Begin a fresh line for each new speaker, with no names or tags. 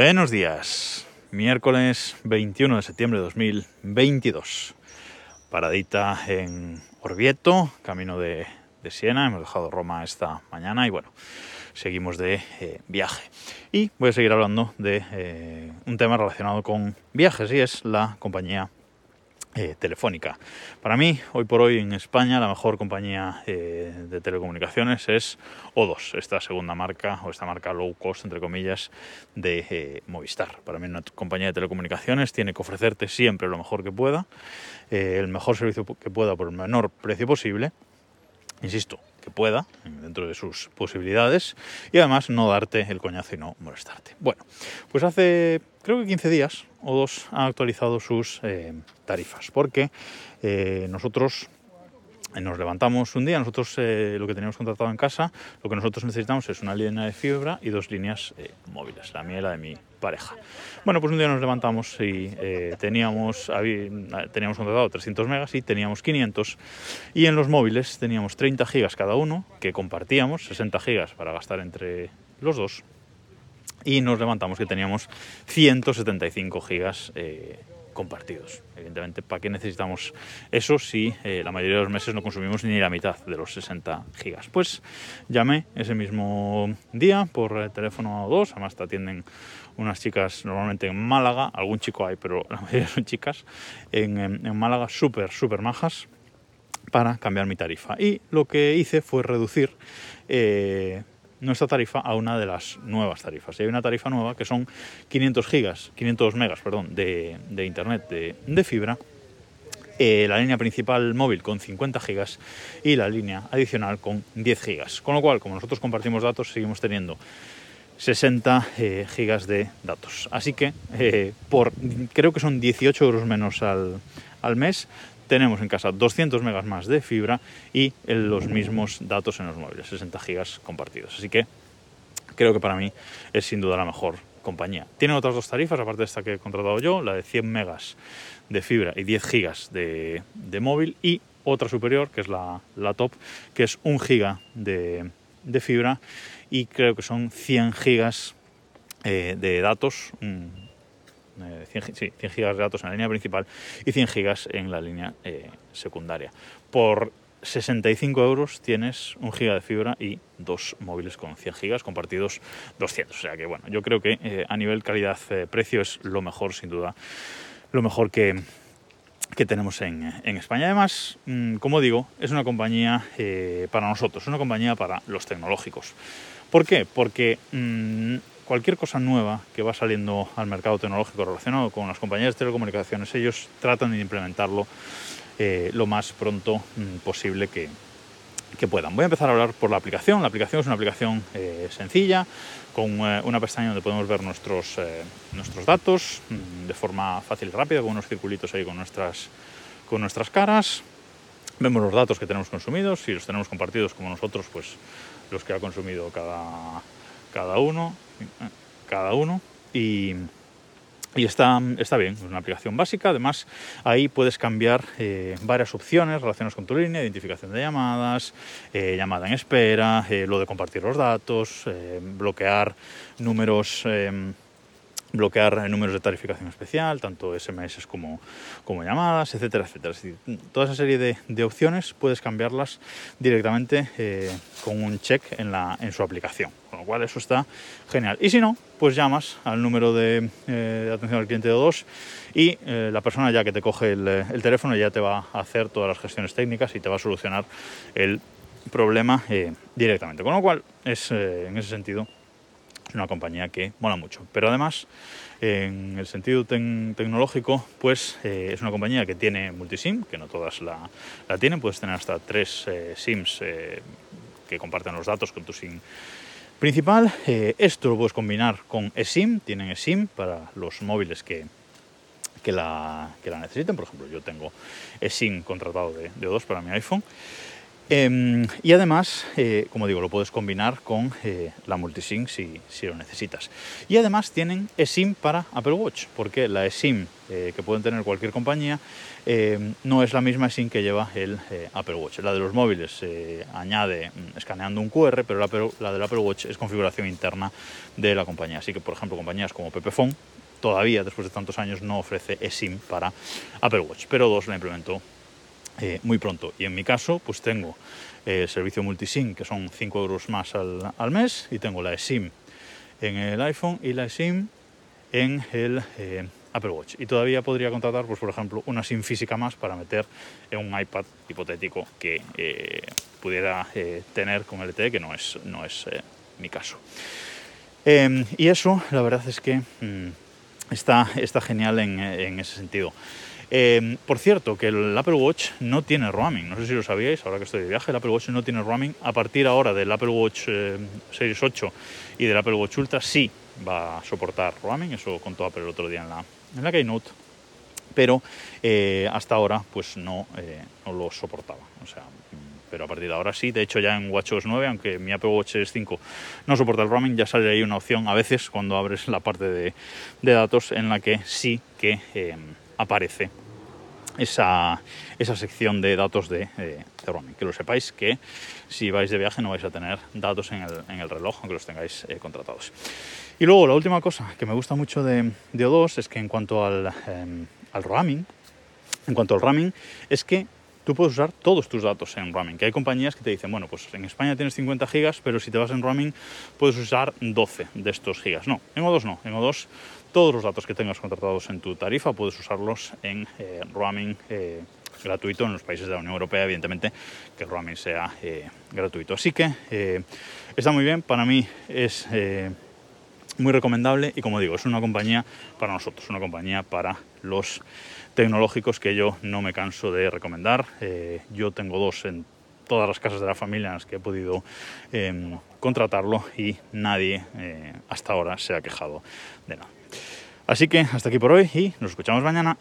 Buenos días, miércoles 21 de septiembre de 2022. Paradita en Orvieto, camino de, Siena. Hemos dejado Roma esta mañana y bueno, seguimos de eh, viaje. Y voy a seguir hablando de eh, un tema relacionado con viajes y es la compañía eh, telefónica. Para mí, hoy por hoy en España, la mejor compañía eh, de telecomunicaciones es O2, esta segunda marca o esta marca low cost, entre comillas, de eh, Movistar. Para mí, una compañía de telecomunicaciones tiene que ofrecerte siempre lo mejor que pueda, el mejor servicio que pueda por el menor precio posible. Insisto, que pueda, dentro de sus posibilidades, y además no darte el coñazo y no molestarte. Bueno, pues hace creo que 15 días o dos ha actualizado sus eh, tarifas, porque eh, nosotros nos levantamos un día, nosotros eh, lo que teníamos contratado en casa, lo que nosotros necesitamos es una línea de fibra y dos líneas eh, móviles, la mía y la de mi pareja. Bueno, pues un día nos levantamos y eh, teníamos, habí- teníamos contratado 300 megas y teníamos 500 y en los móviles teníamos 30 gigas cada uno que compartíamos, 60 gigas para gastar entre los dos y nos levantamos que teníamos 175 gigas eh, compartidos. Evidentemente, ¿para qué necesitamos eso si eh, la mayoría de los meses no consumimos ni la mitad de los 60 gigas? Pues llamé ese mismo día por teléfono a dos, además te atienden unas chicas normalmente en Málaga, algún chico hay, pero la mayoría son chicas, en Málaga súper, súper majas para cambiar mi tarifa. Y lo que hice fue reducir eh, nuestra tarifa a una de las nuevas tarifas. Y hay una tarifa nueva que son 500 gigas, 500 megas, perdón, de, internet de, de fibra. eh, la línea principal móvil con 50 gigas y la línea adicional con 10 gigas. Con lo cual, como nosotros compartimos datos, seguimos teniendo 60 eh, gigas de datos. Así que eh, por creo que son 18 euros menos al, al mes, tenemos en casa 200 megas más de fibra y los mismos datos en los móviles, 60 gigas compartidos. Así que creo que para mí es sin duda la mejor compañía. Tienen otras dos tarifas, aparte de esta que he contratado yo, la de 100 megas de fibra y 10 gigas de, de móvil y otra superior, que es la, la top, que es 1 giga de, de fibra y creo que son 100 gigas eh, de datos, eh, 100, gi- sí, 100 gigas de datos en la línea principal y 100 gigas en la línea eh, secundaria. Por 65 euros tienes un giga de fibra y dos móviles con 100 gigas compartidos 200. O sea que bueno, yo creo que eh, a nivel calidad-precio es lo mejor, sin duda, lo mejor que, que tenemos en, en España. Además, mm, como digo, es una compañía eh, para nosotros, es una compañía para los tecnológicos. ¿Por qué? Porque mm, cualquier cosa nueva que va saliendo al mercado tecnológico relacionado con las compañías de telecomunicaciones, ellos tratan de implementarlo eh, lo más pronto mm, posible que, puedan. Voy a empezar a hablar por la aplicación. La aplicación es una aplicación eh, sencilla, con eh, una pestaña donde podemos ver nuestros, datos mm, de forma fácil y rápida, con unos circulitos ahí con nuestras, con nuestras caras. Vemos los datos que tenemos consumidos, si los tenemos compartidos como nosotros, pues los que ha consumido cada, cada uno, cada uno. Y, y está, está bien, es una aplicación básica. Además, ahí puedes cambiar eh, varias opciones relacionadas con tu línea, identificación de llamadas, eh, llamada en espera, eh, lo de compartir los datos, bloquear números. Bloquear números de tarificación especial, tanto SMS como, como llamadas, etcétera, etcétera. Es decir, toda esa serie de, opciones puedes cambiarlas directamente eh, con un check en, la, en su aplicación, con lo cual eso está genial. Y si no, pues llamas al número de, eh, atención al cliente de O2 y eh, la persona ya que te coge el, el teléfono ya te va a hacer todas las gestiones técnicas y te va a solucionar el problema directamente. Con lo cual, es en ese sentido es una compañía que mola mucho. Pero además, en el sentido tec- tecnológico, pues eh, es una compañía que tiene multisim, que no todas la, tienen, puedes tener hasta tres eh, SIMs eh, que comparten los datos con tu SIM principal. Esto lo puedes combinar con eSIM, tienen eSIM para los móviles que, que, la, que la necesiten. Por ejemplo, yo tengo eSIM contratado de, de O2 para mi iPhone. Em, y además, eh, como digo, lo puedes combinar con eh, la multisync si, si, lo necesitas. Y además tienen eSIM para Apple Watch, porque la eSIM eh, que pueden tener cualquier compañía no es la misma eSIM que lleva el Apple Watch. La de los móviles añade mm, escaneando un QR, pero la, la del Apple Watch es configuración interna de la compañía. Así que, por ejemplo, compañías como Pepephone todavía, después de tantos años, no ofrece eSIM para Apple Watch, pero dos la implementó eh, muy pronto. Y en mi caso, pues tengo eh, servicio multisim, que son 5 euros más al, al, mes, y tengo la eSIM en el iPhone y la eSIM en el eh, Apple Watch. Y todavía podría contratar, pues por ejemplo, una SIM física más para meter en un iPad hipotético que pudiera tener con LTE, que no es, no es mi caso. Em, y eso, la verdad es que mm, está, está genial en, en ese sentido. Eh, por cierto, que el Apple Watch no tiene roaming. No sé si lo sabíais, ahora que estoy de viaje, el Apple Watch no tiene roaming. A partir ahora del Apple Watch eh, Series 8 y del Apple Watch Ultra sí va a soportar roaming. Eso contó Apple el otro día en la, en la Keynote. Pero eh, hasta ahora pues no, no lo soportaba. O sea, pero a partir de ahora sí. De hecho, ya en WatchOS 9, aunque mi Apple Watch Series 5 no soporta el roaming, ya sale ahí una opción a veces cuando abres la parte de, datos en la que sí que aparece esa, esa, sección de datos de, de, roaming. Que lo sepáis que si vais de viaje no vais a tener datos en el, en el reloj, aunque los tengáis eh, contratados. Y luego la última cosa que me gusta mucho de, de O2 es que en cuanto al, eh, al roaming, en cuanto al roaming, es que tú puedes usar todos tus datos en roaming. Que hay compañías que te dicen, bueno, pues en España tienes 50 gigas, pero si te vas en roaming puedes usar 12 de estos gigas. No, en O2 no. En O2 todos los datos que tengas contratados en tu tarifa puedes usarlos en eh, roaming eh, gratuito en los países de la Unión Europea, evidentemente que el roaming sea eh, gratuito. Así que eh, está muy bien, para mí es muy recomendable y como digo, es una compañía para nosotros, una compañía para los tecnológicos que yo no me canso de recomendar. Eh, yo tengo dos en todas las casas de la familia en las que he podido eh, contratarlo y nadie eh, hasta ahora se ha quejado de nada. Así que hasta aquí por hoy y nos escuchamos mañana.